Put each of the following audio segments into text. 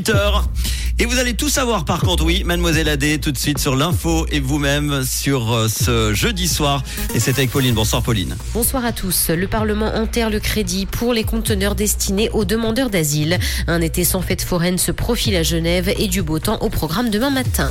18h. Et vous allez tout savoir par contre, oui, mademoiselle Adé, tout de suite sur l'info et vous-même sur euh, ce jeudi soir. Et c'est avec Pauline. Bonsoir Pauline. Bonsoir à tous. Le Parlement enterre le crédit pour les conteneurs destinés aux demandeurs d'asile. Un été sans fête foraine se profile à Genève et du beau temps au programme demain matin.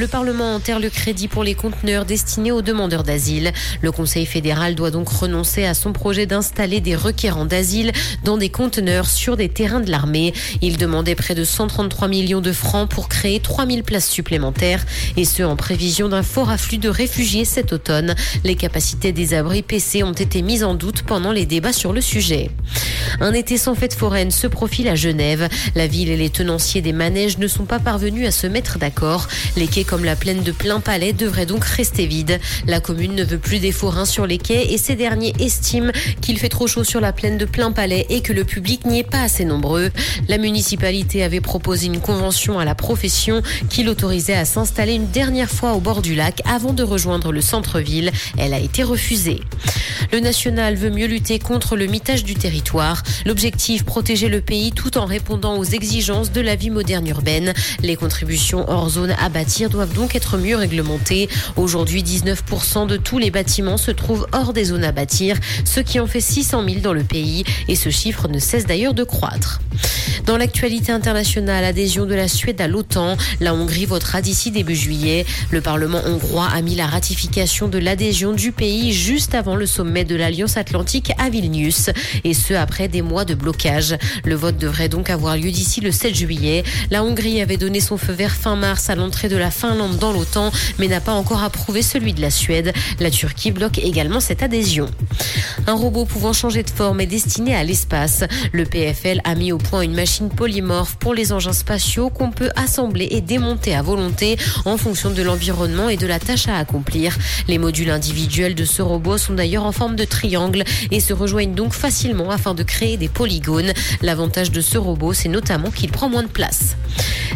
Le Parlement enterre le crédit pour les conteneurs destinés aux demandeurs d'asile. Le Conseil fédéral doit donc renoncer à son projet d'installer des requérants d'asile dans des conteneurs sur des terrains de l'armée. Il demandait près de 133 millions de francs pour créer 3000 places supplémentaires et ce en prévision d'un fort afflux de réfugiés cet automne. Les capacités des abris PC ont été mises en doute pendant les débats sur le sujet. Un été sans fête foraine se profile à Genève. La ville et les tenanciers des manèges ne sont pas parvenus à se mettre d'accord. Comme la plaine de Plein Palais devraient donc rester vides. La commune ne veut plus des forains sur les quais et ces derniers estiment qu'il fait trop chaud sur la plaine de Plein Palais et que le public n'y est pas assez nombreux. La municipalité avait proposé une convention à la profession qui l'autorisait à s'installer une dernière fois au bord du lac avant de rejoindre le centre-ville. Elle a été refusée. Le national veut mieux lutter contre le mitage du territoire. L'objectif, protéger le pays tout en répondant aux exigences de la vie moderne urbaine. Les contributions hors zone à bâtir doivent donc être mieux réglementées. Aujourd'hui, 19% de tous les bâtiments se trouvent hors des zones à bâtir, ce qui en fait 600 000 dans le pays. Et ce chiffre ne cesse d'ailleurs de croître. Dans l'actualité internationale, adhésion de la Suède à l'OTAN. La Hongrie votera d'ici début juillet. Le Parlement hongrois a mis la ratification de l'adhésion du pays juste avant le sommet de l'Alliance Atlantique à Vilnius. Et ce, après des mois de blocage. Le vote devrait donc avoir lieu d'ici le 7 juillet. La Hongrie avait donné son feu vert fin mars à l'entrée de la Finlande dans l'OTAN, mais n'a pas encore approuvé celui de la Suède. La Turquie bloque également cette adhésion. Un robot pouvant changer de forme est destiné à l'espace. Le PFL a mis au point une machine polymorphe pour les engins spatiaux qu'on peut assembler et démonter à volonté en fonction de l'environnement et de la tâche à accomplir. Les modules individuels de ce robot sont d'ailleurs en forme de triangle et se rejoignent donc facilement afin de créer des polygones. L'avantage de ce robot, c'est notamment qu'il prend moins de place.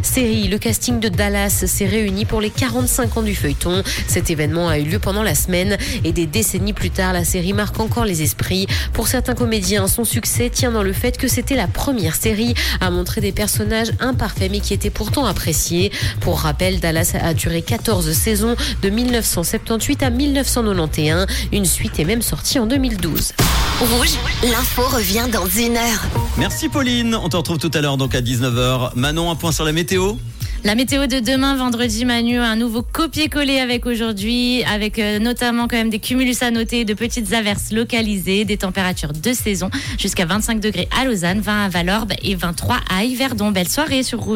Série, le casting de Dallas s'est réuni pour les 45 ans du feuilleton. Cet événement a eu lieu pendant la semaine et des décennies plus tard, la série marque encore les esprits. Pour certains comédiens, son succès tient dans le fait que c'était la première série à montrer des personnages imparfaits mais qui étaient pourtant appréciés. Pour rappel, Dallas a duré 14 saisons de 1978 à 1991. Une suite est même sortie en 2012. Rouge, l'info revient dans une heure. Merci Pauline. On te retrouve tout à l'heure donc à 19h. Manon, un point sur la météo. La météo de demain, vendredi, Manu, un nouveau copier-coller avec aujourd'hui, avec euh, notamment quand même des cumulus à noter, de petites averses localisées, des températures de saison jusqu'à 25 degrés à Lausanne, 20 à Valorbe et 23 à Yverdon. Belle soirée sur Rouge.